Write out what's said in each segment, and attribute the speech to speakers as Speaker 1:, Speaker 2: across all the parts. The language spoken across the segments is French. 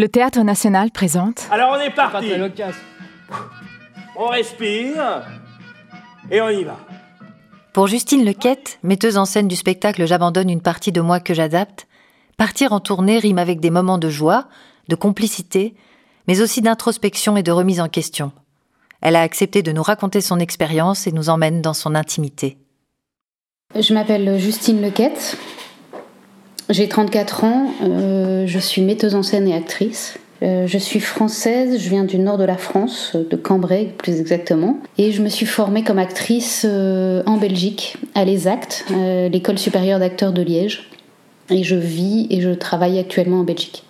Speaker 1: Le Théâtre National présente.
Speaker 2: Alors on est parti. On respire et on y va.
Speaker 3: Pour Justine Lequette, metteuse en scène du spectacle J'abandonne une partie de moi que j'adapte, partir en tournée rime avec des moments de joie, de complicité, mais aussi d'introspection et de remise en question. Elle a accepté de nous raconter son expérience et nous emmène dans son intimité.
Speaker 4: Je m'appelle Justine Lequette. J'ai 34 ans. Euh, je suis metteuse en scène et actrice. Euh, je suis française, je viens du nord de la France, de Cambrai plus exactement, et je me suis formée comme actrice euh, en Belgique, à l'ESACT, l'école supérieure d'acteurs de Liège. Et je vis et je travaille actuellement en Belgique.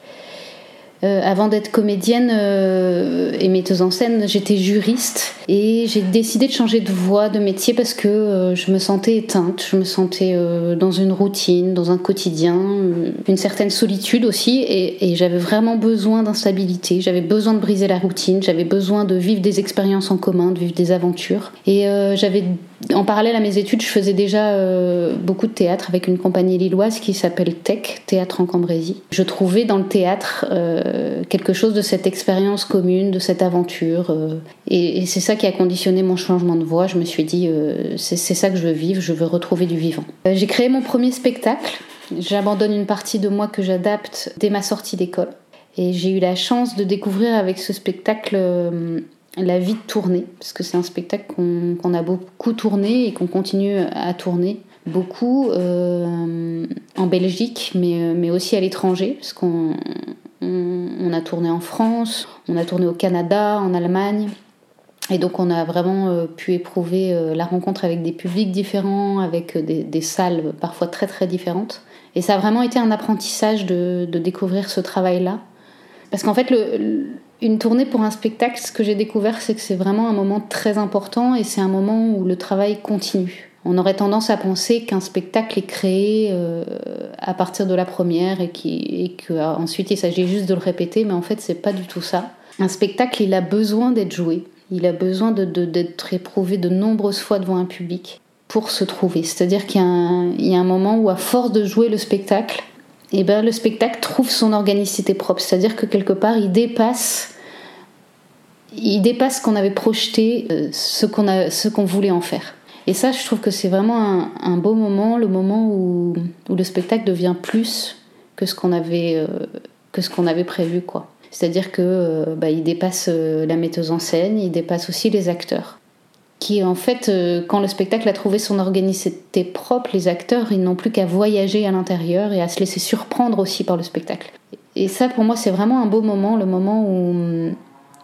Speaker 4: Euh, avant d'être comédienne euh, et metteuse en scène, j'étais juriste et j'ai décidé de changer de voie, de métier parce que euh, je me sentais éteinte, je me sentais dans une routine, dans un quotidien, une certaine solitude aussi et, j'avais vraiment besoin d'instabilité, j'avais besoin de briser la routine, j'avais besoin de vivre des expériences en commun, de vivre des aventures et j'avais en parallèle à mes études, je faisais déjà beaucoup de théâtre avec une compagnie lilloise qui s'appelle Tech, Théâtre en Cambrésie. Je trouvais dans le théâtre euh, quelque chose de cette expérience commune, de cette aventure. Euh, et, c'est ça qui a conditionné mon changement de voix. Je me suis dit, c'est ça que je veux vivre, je veux retrouver du vivant. J'ai créé mon premier spectacle. J'abandonne une partie de moi que j'adapte dès ma sortie d'école. Et j'ai eu la chance de découvrir avec ce spectacle la vie de tournée, parce que c'est un spectacle qu'on a beaucoup tourné et qu'on continue à tourner beaucoup euh, en Belgique, mais, euh, mais aussi à l'étranger, parce qu'on on, a tourné en France, on a tourné au Canada, en Allemagne. Et donc on a vraiment euh, pu éprouver la rencontre avec des publics différents, avec des, des, salles parfois très très différentes. Et ça a vraiment été un apprentissage de, découvrir ce travail-là. Parce qu'en fait, une tournée pour un spectacle, ce que j'ai découvert, c'est que c'est vraiment un moment très important et c'est un moment où le travail continue. On aurait tendance à penser qu'un spectacle est créé euh, à partir de la première et, qu'ensuite il s'agit juste de le répéter, mais en fait c'est pas du tout ça. Un spectacle, il a besoin d'être joué, il a besoin d'être éprouvé de nombreuses fois devant un public pour se trouver. C'est-à-dire qu'il y, a un moment où à force de jouer le spectacle, eh ben, le spectacle trouve son organicité propre. C'est-à-dire que quelque part, il dépasse, il dépasse ce qu'on avait projeté, euh, ce qu'on voulait en faire. Et ça, je trouve que c'est vraiment un, beau moment, le moment où, le spectacle devient plus que ce qu'on avait, euh, que avait prévu, quoi. C'est-à-dire que euh, bah, il dépasse la metteuse en scène, il dépasse aussi les acteurs qui en fait, euh, quand le spectacle a trouvé son organisité propre, les acteurs, ils n'ont plus qu'à voyager à l'intérieur et à se laisser surprendre aussi par le spectacle. Et ça, pour moi, c'est vraiment un beau moment, le moment où,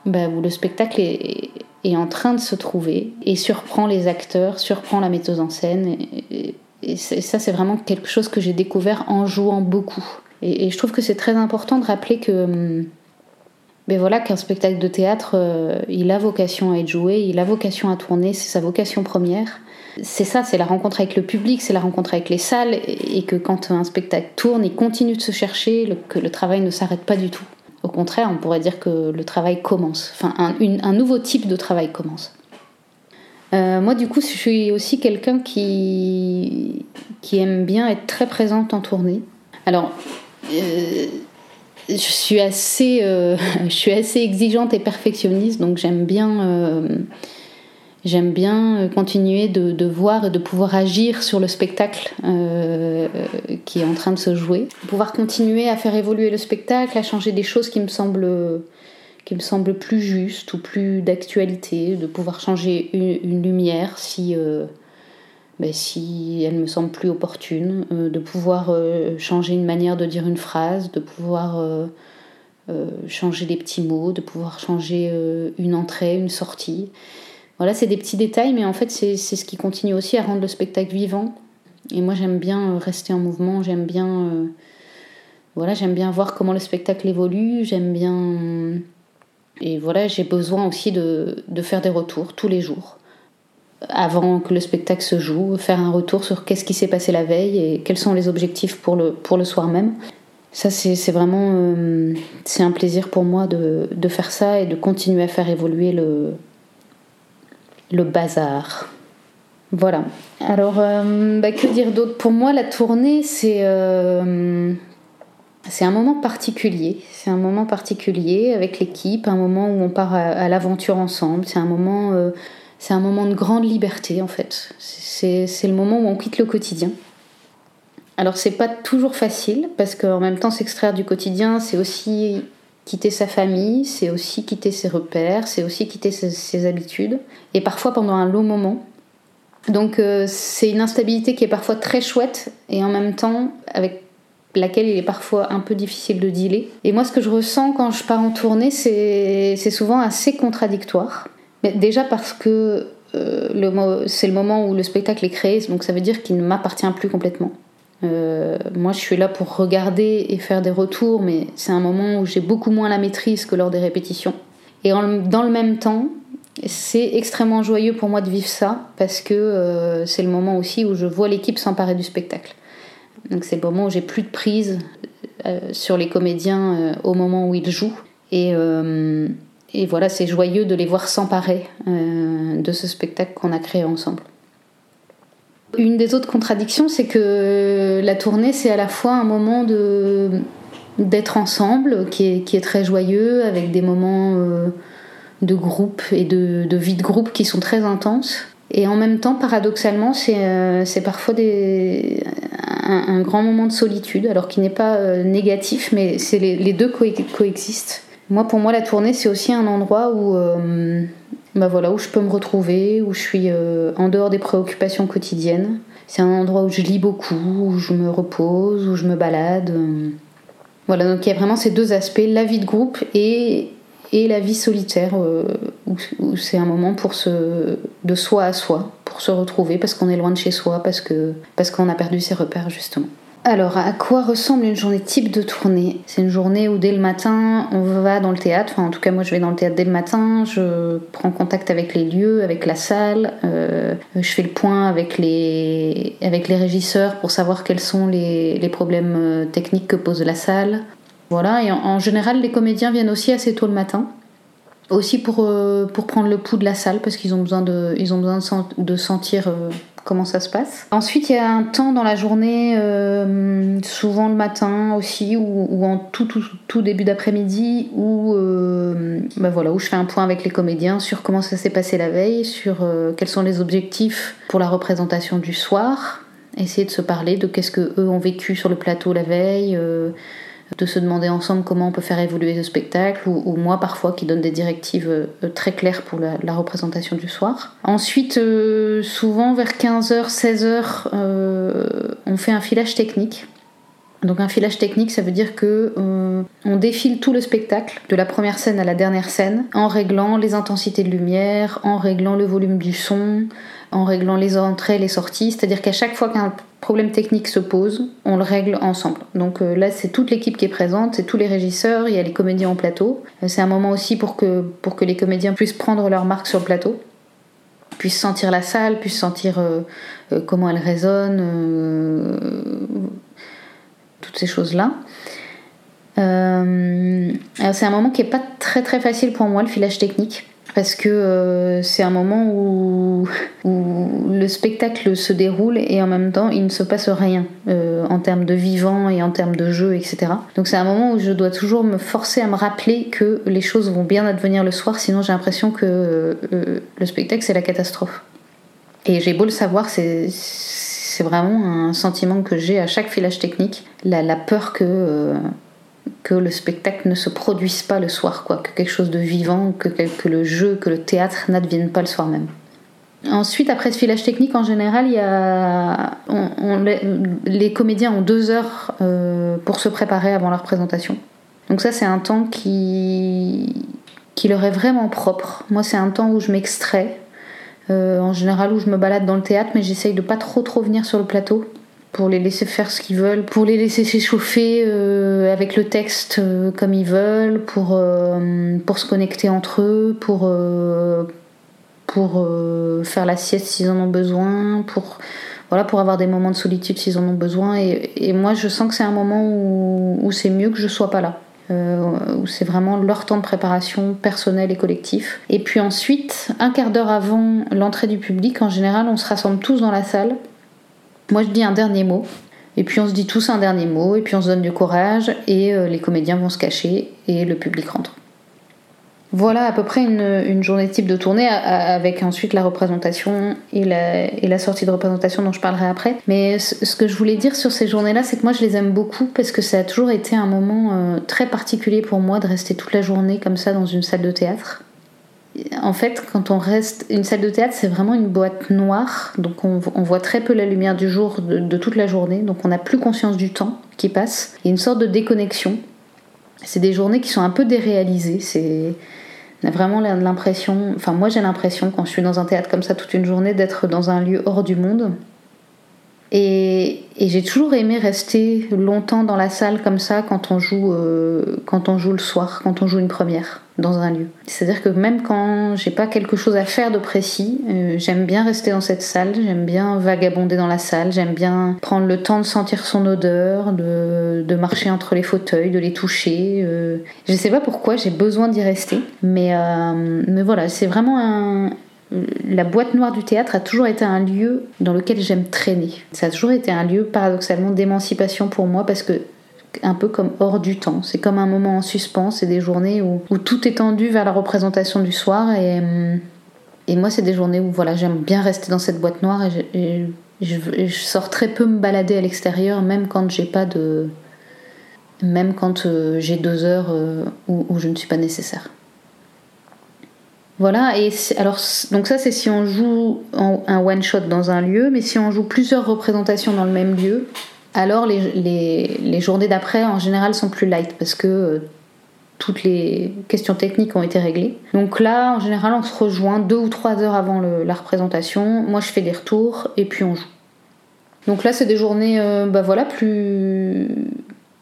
Speaker 4: bah, où le spectacle est, est, en train de se trouver et surprend les acteurs, surprend la metteuse en scène. Et, ça, c'est vraiment quelque chose que j'ai découvert en jouant beaucoup. Et, je trouve que c'est très important de rappeler que mais voilà qu'un spectacle de théâtre, euh, il a vocation à être joué, il a vocation à tourner, c'est sa vocation première. C'est ça, c'est la rencontre avec le public, c'est la rencontre avec les salles, et, que quand un spectacle tourne, il continue de se chercher, que le travail ne s'arrête pas du tout. Au contraire, on pourrait dire que le travail commence, enfin un, nouveau type de travail commence. Euh, moi, du coup, je suis aussi quelqu'un qui, aime bien être très présente en tournée. Alors, euh, je suis assez, euh, je suis assez exigeante et perfectionniste, donc j'aime bien, j'aime bien continuer de, voir et de pouvoir agir sur le spectacle euh, qui est en train de se jouer, pouvoir continuer à faire évoluer le spectacle, à changer des choses qui me semblent qui me semblent plus justes ou plus d'actualité, de pouvoir changer une, lumière si ben, si elle me semble plus opportune, euh, de pouvoir euh, changer une manière de dire une phrase, de pouvoir euh, changer des petits mots, de pouvoir changer une entrée, une sortie. Voilà, c'est des petits détails, mais en fait, c'est ce qui continue aussi à rendre le spectacle vivant. Et moi, j'aime bien rester en mouvement, j'aime bien, voilà, j'aime bien voir comment le spectacle évolue, j'aime bien. Et voilà, j'ai besoin aussi de, de faire des retours tous les jours avant que le spectacle se joue, faire un retour sur qu'est-ce qui s'est passé la veille et quels sont les objectifs pour le, pour le soir même. Ça, c'est vraiment euh, c'est un plaisir pour moi de, de, faire ça et de continuer à faire évoluer le, le bazar. Voilà. Alors, euh, bah, que dire d'autre? Pour moi, la tournée, c'est. Euh, c'est un moment particulier. C'est un moment particulier avec l'équipe, un moment où on part à, l'aventure ensemble. C'est un moment, euh, c'est un moment de grande liberté en fait. C'est, le moment où on quitte le quotidien. Alors c'est pas toujours facile parce qu'en même temps s'extraire du quotidien, c'est aussi quitter sa famille, c'est aussi quitter ses repères, c'est aussi quitter ses, habitudes, et parfois pendant un long moment. Donc euh, c'est une instabilité qui est parfois très chouette et en même temps avec laquelle il est parfois un peu difficile de dealer. Et moi, ce que je ressens quand je pars en tournée, c'est souvent assez contradictoire. Mais déjà parce que euh, c'est le moment où le spectacle est créé, donc ça veut dire qu'il ne m'appartient plus complètement. Euh, moi, je suis là pour regarder et faire des retours, mais c'est un moment où j'ai beaucoup moins la maîtrise que lors des répétitions. Et dans le même temps, c'est extrêmement joyeux pour moi de vivre ça, parce que euh, c'est le moment aussi où je vois l'équipe s'emparer du spectacle. Donc c'est le moment où j'ai plus de prise euh, sur les comédiens au moment où ils jouent. Et voilà, c'est joyeux de les voir s'emparer de ce spectacle qu'on a créé ensemble. Une des autres contradictions, c'est que la tournée, c'est à la fois un moment de d'être ensemble, qui est, qui est, très joyeux, avec des moments de groupe et de, de, vie de groupe qui sont très intenses. Et en même temps, paradoxalement, c'est parfois des, un, grand moment de solitude, alors qui n'est pas euh, négatif, mais c'est les, deux coexistent. Moi, pour moi, la tournée, c'est aussi un endroit où, euh, bah voilà, où je peux me retrouver, où je suis euh, en dehors des préoccupations quotidiennes. C'est un endroit où je lis beaucoup, où je me repose, où je me balade. Voilà, donc il y a vraiment ces deux aspects, la vie de groupe et, et la vie solitaire, où, c'est un moment pour se, de soi à soi, pour se retrouver parce qu'on est loin de chez soi, parce que parce qu'on a perdu ses repères justement. Alors, à quoi ressemble une journée type de tournée? C'est une journée où dès le matin, on va dans le théâtre. Enfin, en tout cas, moi, je vais dans le théâtre dès le matin. Je prends contact avec les lieux, avec la salle. Euh, je fais le point avec les, avec les régisseurs pour savoir quels sont les, les problèmes euh, techniques que pose la salle. Voilà, et en général, les comédiens viennent aussi assez tôt le matin. Aussi pour, euh, pour prendre le pouls de la salle, parce qu'ils ont besoin de, ils ont besoin de, sentir comment ça se passe. Ensuite, il y a un temps dans la journée, euh, souvent le matin aussi, ou, en tout, tout, début d'après-midi, où, bah voilà, où je fais un point avec les comédiens sur comment ça s'est passé la veille, sur quels sont les objectifs pour la représentation du soir, essayer de se parler de qu'est-ce que eux ont vécu sur le plateau la veille de se demander ensemble comment on peut faire évoluer le spectacle, ou, moi parfois qui donne des directives euh, très claires pour la, représentation du soir. Ensuite, euh, souvent vers 15h, 16h, euh, on fait un filage technique. Donc un filage technique, ça veut dire que on défile tout le spectacle, de la première scène à la dernière scène, en réglant les intensités de lumière, en réglant le volume du son, en réglant les entrées, les sorties. C'est-à-dire qu'à chaque fois qu'un problème technique se pose, on le règle ensemble. Donc euh, là, c'est toute l'équipe qui est présente, c'est tous les régisseurs, il y a les comédiens en plateau. Euh, c'est un moment aussi pour que, pour que les comédiens puissent prendre leur marque sur le plateau, puissent sentir la salle, puissent sentir euh, comment elle résonne, toutes ces choses-là. c'est un moment qui n'est pas très très facile pour moi, le filage technique parce que euh, c'est un moment où, le spectacle se déroule et en même temps il ne se passe rien euh, en termes de vivant et en termes de jeu, etc. Donc c'est un moment où je dois toujours me forcer à me rappeler que les choses vont bien advenir le soir, sinon j'ai l'impression que euh, le spectacle c'est la catastrophe. Et j'ai beau le savoir, c'est c'est vraiment un sentiment que j'ai à chaque filage technique, la, la peur que que le spectacle ne se produise pas le soir, quoi, que quelque chose de vivant, que, que le jeu, que le théâtre n'advienne pas le soir même. Ensuite, après ce filage technique, en général, il y a, les comédiens ont deux heures euh, pour se préparer avant leur présentation. Donc ça, c'est un temps qui, qui leur est vraiment propre. Moi, c'est un temps où je m'extrais, euh, en général où je me balade dans le théâtre, mais j'essaye de pas trop trop venir sur le plateau pour les laisser faire ce qu'ils veulent, pour les laisser s'échauffer euh, avec le texte euh, comme ils veulent, pour, euh, pour se connecter entre eux, pour, pour faire la sieste s'ils en ont besoin, pour, voilà, pour avoir des moments de solitude s'ils en ont besoin. Et, moi, je sens que c'est un moment où, c'est mieux que je sois pas là. où c'est vraiment leur temps de préparation personnel et collectif. Et puis ensuite, un quart d'heure avant l'entrée du public, en général, on se rassemble tous dans la salle moi, je dis un dernier mot. Et puis on se dit tous un dernier mot, et puis on se donne du courage, et les comédiens vont se cacher, et le public rentre. Voilà à peu près une, journée type de tournée avec ensuite la représentation et la, sortie de représentation dont je parlerai après. Mais ce que je voulais dire sur ces journées-là, c'est que moi je les aime beaucoup parce que ça a toujours été un moment euh, très particulier pour moi de rester toute la journée comme ça dans une salle de théâtre. En fait, quand on reste. Une salle de théâtre, c'est vraiment une boîte noire, donc on, voit très peu la lumière du jour de, toute la journée, donc on n'a plus conscience du temps qui passe. Il y a une sorte de déconnexion. C'est des journées qui sont un peu déréalisées. C'est on a vraiment l'impression, enfin moi j'ai l'impression quand je suis dans un théâtre comme ça toute une journée d'être dans un lieu hors du monde. Et, j'ai toujours aimé rester longtemps dans la salle comme ça quand on joue, euh, quand on joue le soir, quand on joue une première dans un lieu. C'est-à-dire que même quand j'ai pas quelque chose à faire de précis, euh, j'aime bien rester dans cette salle, j'aime bien vagabonder dans la salle, j'aime bien prendre le temps de sentir son odeur, de, de marcher entre les fauteuils, de les toucher. Euh. Je sais pas pourquoi, j'ai besoin d'y rester, mais, mais voilà, c'est vraiment un, la boîte noire du théâtre a toujours été un lieu dans lequel j'aime traîner. Ça a toujours été un lieu paradoxalement d'émancipation pour moi parce que un peu comme hors du temps. C'est comme un moment en suspens, c'est des journées où, tout est tendu vers la représentation du soir et, et moi c'est des journées où voilà, j'aime bien rester dans cette boîte noire et, je, sors très peu me balader à l'extérieur même quand j'ai pas de même quand euh, j'ai deux heures euh, où je ne suis pas nécessaire. Voilà, et alors donc ça c'est si on joue un one shot dans un lieu, mais si on joue plusieurs représentations dans le même lieu, alors les, journées d'après en général sont plus light parce que euh, toutes les questions techniques ont été réglées. Donc là en général on se rejoint deux ou trois heures avant la représentation, moi je fais des retours et puis on joue. Donc là c'est des journées euh, bah voilà plus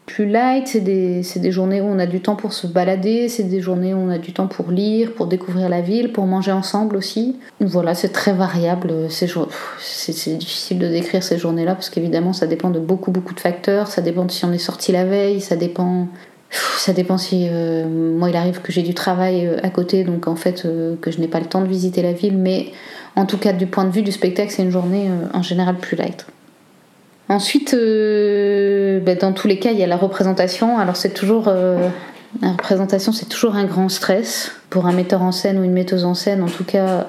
Speaker 4: plus light, c'est des, des, journées où on a du temps pour se balader, c'est des journées où on a du temps pour lire, pour découvrir la ville, pour manger ensemble aussi. Voilà, c'est très variable. C'est difficile de décrire ces journées-là parce qu'évidemment ça dépend de beaucoup beaucoup de facteurs. Ça dépend de si on est sorti la veille, ça dépend. Ça dépend si euh, moi il arrive que j'ai du travail euh, à côté, donc en fait euh, que je n'ai pas le temps de visiter la ville, mais en tout cas du point de vue du spectacle, c'est une journée en général plus light. Ensuite, euh, ben, dans tous les cas, il y a la représentation. Alors c'est toujours euh, la représentation, c'est toujours un grand stress pour un metteur en scène ou une metteuse en scène. En tout cas,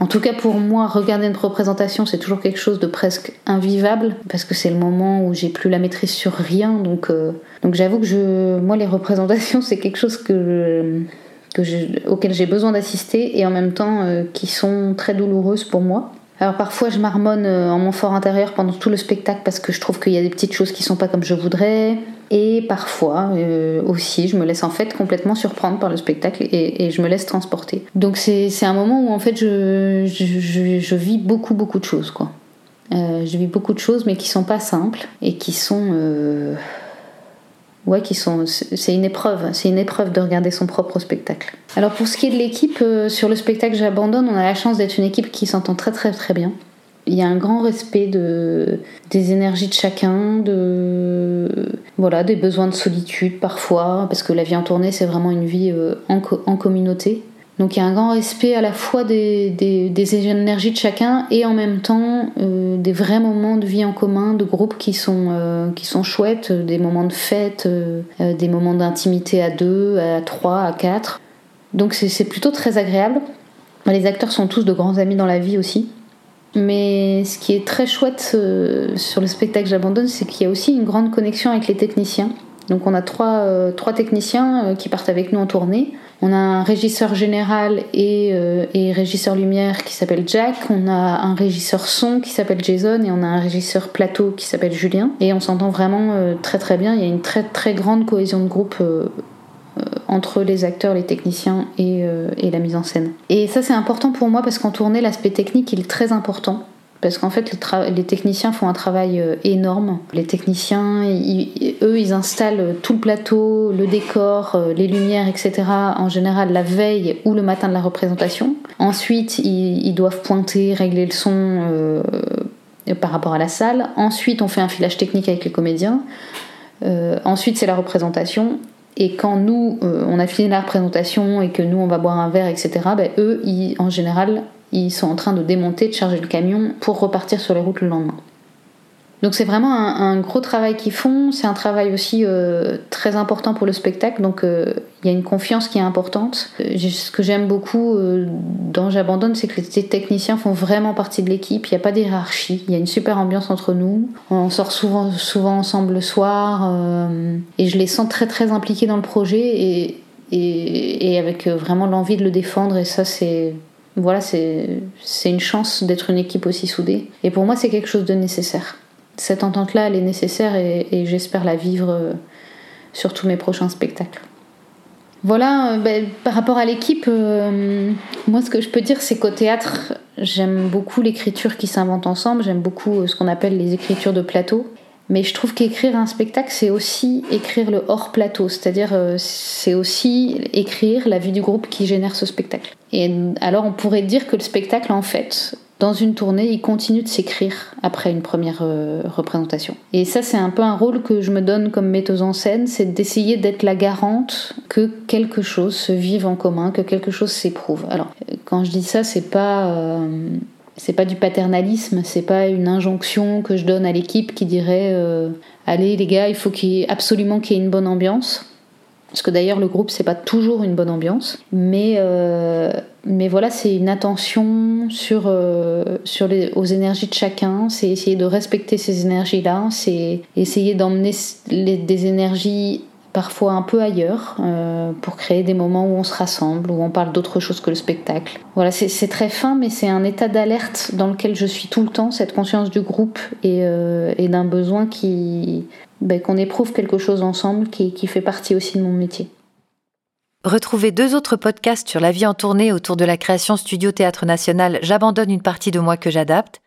Speaker 4: en tout cas pour moi, regarder une représentation, c'est toujours quelque chose de presque invivable parce que c'est le moment où j'ai plus la maîtrise sur rien. Donc, euh, donc j'avoue que je, moi, les représentations, c'est quelque chose que que auquel j'ai besoin d'assister et en même temps qui sont très douloureuses pour moi. Alors parfois je marmonne euh, en mon fort intérieur pendant tout le spectacle parce que je trouve qu'il y a des petites choses qui sont pas comme je voudrais. Et parfois euh, aussi je me laisse en fait complètement surprendre par le spectacle et, je me laisse transporter. Donc c'est un moment où en fait je, je, vis beaucoup beaucoup de choses quoi. Euh, je vis beaucoup de choses mais qui sont pas simples et qui sont ouais, qui sont, c'est une épreuve, c'est une épreuve de regarder son propre spectacle. Alors pour ce qui est de l'équipe, euh, sur le spectacle J'abandonne, on a la chance d'être une équipe qui s'entend très très très bien. Il y a un grand respect de, des énergies de chacun, de, voilà, des besoins de solitude parfois, parce que la vie en tournée c'est vraiment une vie euh, en communauté. Donc il y a un grand respect à la fois des, des, énergies de chacun et en même temps euh, des vrais moments de vie en commun, de groupe qui sont, euh, qui sont chouettes, des moments de fête, euh, des moments d'intimité à deux, à trois, à quatre. Donc c'est plutôt très agréable. Les acteurs sont tous de grands amis dans la vie aussi. Mais ce qui est très chouette sur le spectacle J'abandonne, c'est qu'il y a aussi une grande connexion avec les techniciens. Donc on a trois, trois techniciens qui partent avec nous en tournée. On a un régisseur général euh, et, régisseur lumière qui s'appelle Jack. On a un régisseur son qui s'appelle Jason et on a un régisseur plateau qui s'appelle Julien. Et on s'entend vraiment euh, très très bien. Il y a une très très grande cohésion de groupe euh, entre les acteurs, les techniciens et, et, la mise en scène. Et ça c'est important pour moi parce qu'en tournée l'aspect technique il est très important parce qu'en fait les techniciens font un travail euh, énorme. Les techniciens, eux, ils installent tout le plateau, le décor, euh, les lumières, etc. en général la veille ou le matin de la représentation. Ensuite, ils, doivent pointer, régler le son euh, par rapport à la salle. Ensuite, on fait un filage technique avec les comédiens. ensuite, c'est la représentation. Et quand nous, on a fini la représentation et que nous, on va boire un verre, etc., ben, eux, ils, en général, ils sont en train de démonter, de charger le camion pour repartir sur les routes le lendemain. Donc c'est vraiment un, gros travail qu'ils font. C'est un travail aussi euh, très important pour le spectacle. Donc euh, il y a une confiance qui est importante. Euh, ce que j'aime beaucoup dans J'abandonne, c'est que les techniciens font vraiment partie de l'équipe. Il n'y a pas d'hierarchie. Il y a une super ambiance entre nous. On sort souvent, souvent ensemble le soir. et je les sens très très impliqués dans le projet et, et, et avec vraiment l'envie de le défendre. Et ça c'est voilà, c'est une chance d'être une équipe aussi soudée. Et pour moi, c'est quelque chose de nécessaire. Cette entente-là, elle est nécessaire et, j'espère la vivre euh, sur tous mes prochains spectacles. Voilà, euh, ben, par rapport à l'équipe, euh, moi ce que je peux dire c'est qu'au théâtre, j'aime beaucoup l'écriture qui s'invente ensemble, j'aime beaucoup ce qu'on appelle les écritures de plateau. Mais je trouve qu'écrire un spectacle, c'est aussi écrire le hors plateau, c'est-à-dire euh, c'est aussi écrire la vie du groupe qui génère ce spectacle. Et alors on pourrait dire que le spectacle, en fait, dans une tournée, il continue de s'écrire après une première euh, représentation. Et ça, c'est un peu un rôle que je me donne comme metteuse en scène, c'est d'essayer d'être la garante que quelque chose se vive en commun, que quelque chose s'éprouve. Alors, quand je dis ça, c'est pas euh, c'est pas du paternalisme, c'est pas une injonction que je donne à l'équipe qui dirait euh, allez les gars, il faut qu'il absolument qu'il y ait une bonne ambiance. Parce que d'ailleurs le groupe c'est pas toujours une bonne ambiance, mais euh, mais voilà c'est une attention sur euh, sur les aux énergies de chacun, c'est essayer de respecter ces énergies là, c'est essayer d'emmener des énergies parfois un peu ailleurs, euh, pour créer des moments où on se rassemble, où on parle d'autre chose que le spectacle. Voilà, c'est très fin, mais c'est un état d'alerte dans lequel je suis tout le temps, cette conscience du groupe et, euh, d'un besoin qui ben, qu'on éprouve quelque chose ensemble, qui, qui fait partie aussi de mon métier.
Speaker 3: Retrouvez deux autres podcasts sur la vie en tournée autour de la création Studio Théâtre National J'abandonne une partie de moi que j'adapte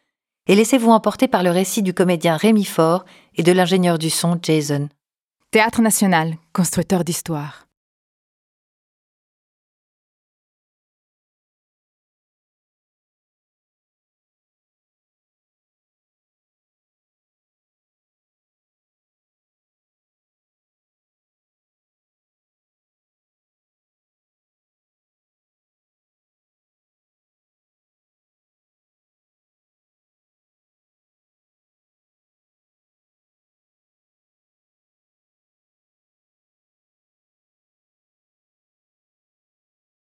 Speaker 3: et laissez-vous emporter par le récit du comédien Rémi Faure et de l'ingénieur du son Jason.
Speaker 1: Théâtre national, constructeur d'histoire.